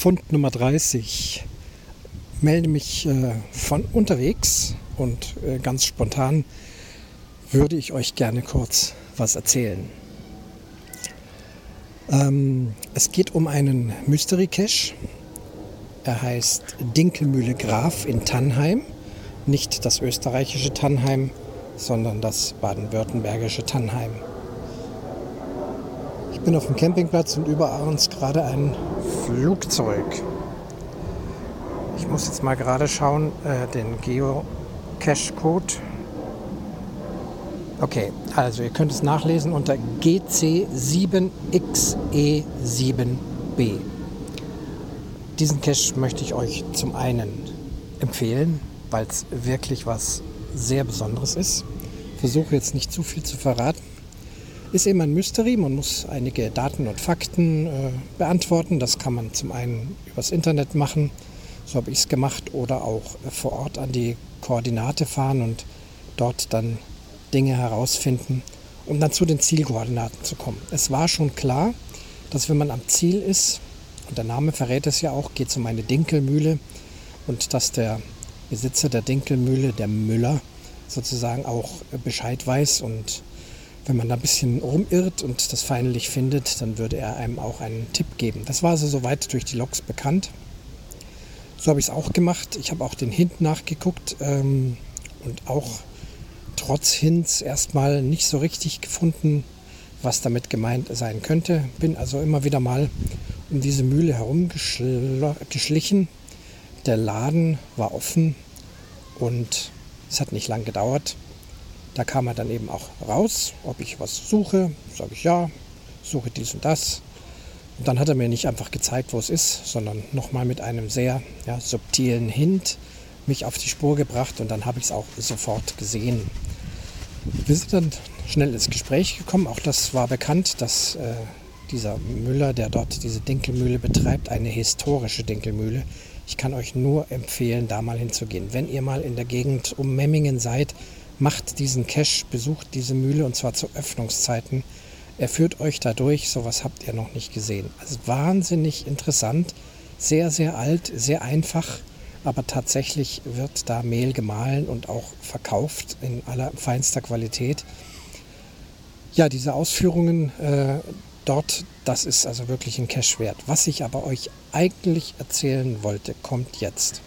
Fund Nummer 30. Melde mich äh, von unterwegs und äh, ganz spontan würde ich euch gerne kurz was erzählen. Ähm, es geht um einen Mystery Cache. Er heißt Dinkelmühle Graf in Tannheim. Nicht das österreichische Tannheim, sondern das baden-württembergische Tannheim. Ich bin auf dem Campingplatz und über uns gerade ein Flugzeug. Ich muss jetzt mal gerade schauen, äh, den Geocache-Code. Okay, also ihr könnt es nachlesen unter GC7XE7B. Diesen Cache möchte ich euch zum einen empfehlen, weil es wirklich was sehr Besonderes ist. Versuche jetzt nicht zu viel zu verraten. Ist eben ein Mystery. Man muss einige Daten und Fakten äh, beantworten. Das kann man zum einen übers Internet machen, so habe ich es gemacht, oder auch äh, vor Ort an die Koordinate fahren und dort dann Dinge herausfinden, um dann zu den Zielkoordinaten zu kommen. Es war schon klar, dass wenn man am Ziel ist, und der Name verrät es ja auch, geht es um eine Dinkelmühle und dass der Besitzer der Dinkelmühle, der Müller, sozusagen auch Bescheid weiß und wenn man da ein bisschen rumirrt und das feinlich findet, dann würde er einem auch einen Tipp geben. Das war also soweit durch die Loks bekannt. So habe ich es auch gemacht. Ich habe auch den Hint nachgeguckt ähm, und auch trotz Hints erstmal nicht so richtig gefunden, was damit gemeint sein könnte. Bin also immer wieder mal um diese Mühle herumgeschlichen. Der Laden war offen und es hat nicht lang gedauert. Da kam er dann eben auch raus, ob ich was suche. Sage ich ja, suche dies und das. Und dann hat er mir nicht einfach gezeigt, wo es ist, sondern nochmal mit einem sehr ja, subtilen Hint mich auf die Spur gebracht und dann habe ich es auch sofort gesehen. Wir sind dann schnell ins Gespräch gekommen. Auch das war bekannt, dass äh, dieser Müller, der dort diese Dinkelmühle betreibt, eine historische Dinkelmühle. Ich kann euch nur empfehlen, da mal hinzugehen. Wenn ihr mal in der Gegend um Memmingen seid, macht diesen Cache, besucht diese Mühle und zwar zu Öffnungszeiten. Er führt euch da durch, sowas habt ihr noch nicht gesehen. Also wahnsinnig interessant, sehr, sehr alt, sehr einfach, aber tatsächlich wird da Mehl gemahlen und auch verkauft in aller feinster Qualität. Ja, diese Ausführungen äh, dort, das ist also wirklich ein Cache wert. Was ich aber euch eigentlich erzählen wollte, kommt jetzt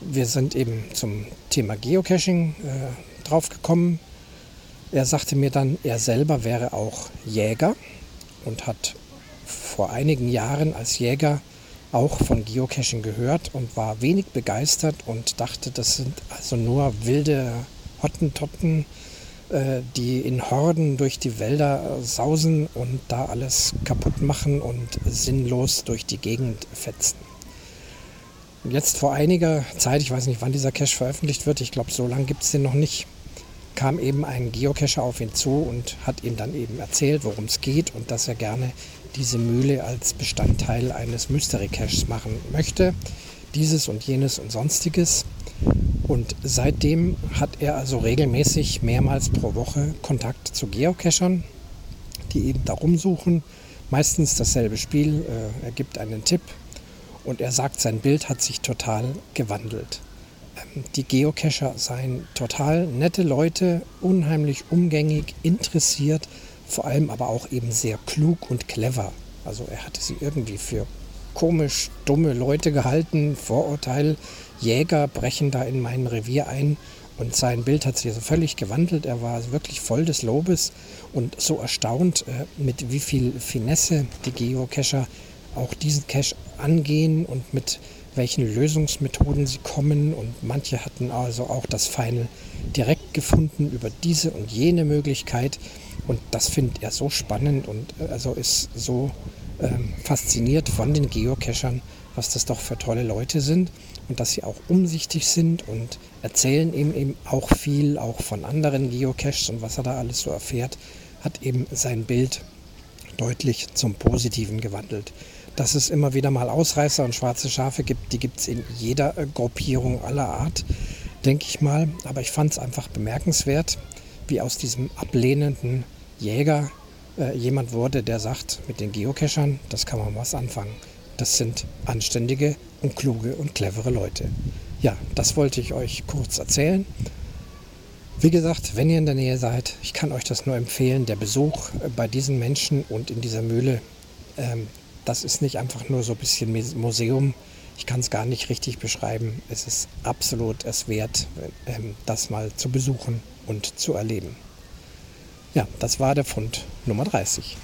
wir sind eben zum Thema Geocaching äh, draufgekommen. Er sagte mir dann, er selber wäre auch Jäger und hat vor einigen Jahren als Jäger auch von Geocaching gehört und war wenig begeistert und dachte, das sind also nur wilde Hottentotten, äh, die in Horden durch die Wälder sausen und da alles kaputt machen und sinnlos durch die Gegend fetzen. Jetzt vor einiger Zeit, ich weiß nicht, wann dieser Cache veröffentlicht wird, ich glaube, so lange gibt es den noch nicht, kam eben ein Geocacher auf ihn zu und hat ihm dann eben erzählt, worum es geht und dass er gerne diese Mühle als Bestandteil eines Mystery Caches machen möchte. Dieses und jenes und sonstiges. Und seitdem hat er also regelmäßig mehrmals pro Woche Kontakt zu Geocachern, die eben darum suchen. Meistens dasselbe Spiel. Äh, er gibt einen Tipp, und er sagt, sein Bild hat sich total gewandelt. Ähm, die Geocacher seien total nette Leute, unheimlich umgängig, interessiert, vor allem aber auch eben sehr klug und clever. Also er hatte sie irgendwie für komisch, dumme Leute gehalten, Vorurteil, Jäger brechen da in mein Revier ein und sein Bild hat sich also völlig gewandelt. Er war wirklich voll des Lobes und so erstaunt, äh, mit wie viel Finesse die Geocacher auch diesen Cache angehen und mit welchen Lösungsmethoden sie kommen. Und manche hatten also auch das Final direkt gefunden über diese und jene Möglichkeit. Und das findet er so spannend und äh, also ist so ähm, fasziniert von den Geocachern, was das doch für tolle Leute sind und dass sie auch umsichtig sind und erzählen ihm eben auch viel, auch von anderen Geocaches und was er da alles so erfährt, hat eben sein Bild deutlich zum Positiven gewandelt dass es immer wieder mal Ausreißer und schwarze Schafe gibt. Die gibt es in jeder äh, Gruppierung aller Art, denke ich mal. Aber ich fand es einfach bemerkenswert, wie aus diesem ablehnenden Jäger äh, jemand wurde, der sagt, mit den Geocachern, das kann man was anfangen. Das sind anständige und kluge und clevere Leute. Ja, das wollte ich euch kurz erzählen. Wie gesagt, wenn ihr in der Nähe seid, ich kann euch das nur empfehlen, der Besuch äh, bei diesen Menschen und in dieser Mühle, ähm, das ist nicht einfach nur so ein bisschen Museum. Ich kann es gar nicht richtig beschreiben. Es ist absolut es wert, ähm, das mal zu besuchen und zu erleben. Ja, das war der Fund Nummer 30.